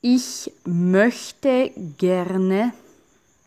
Ich möchte gerne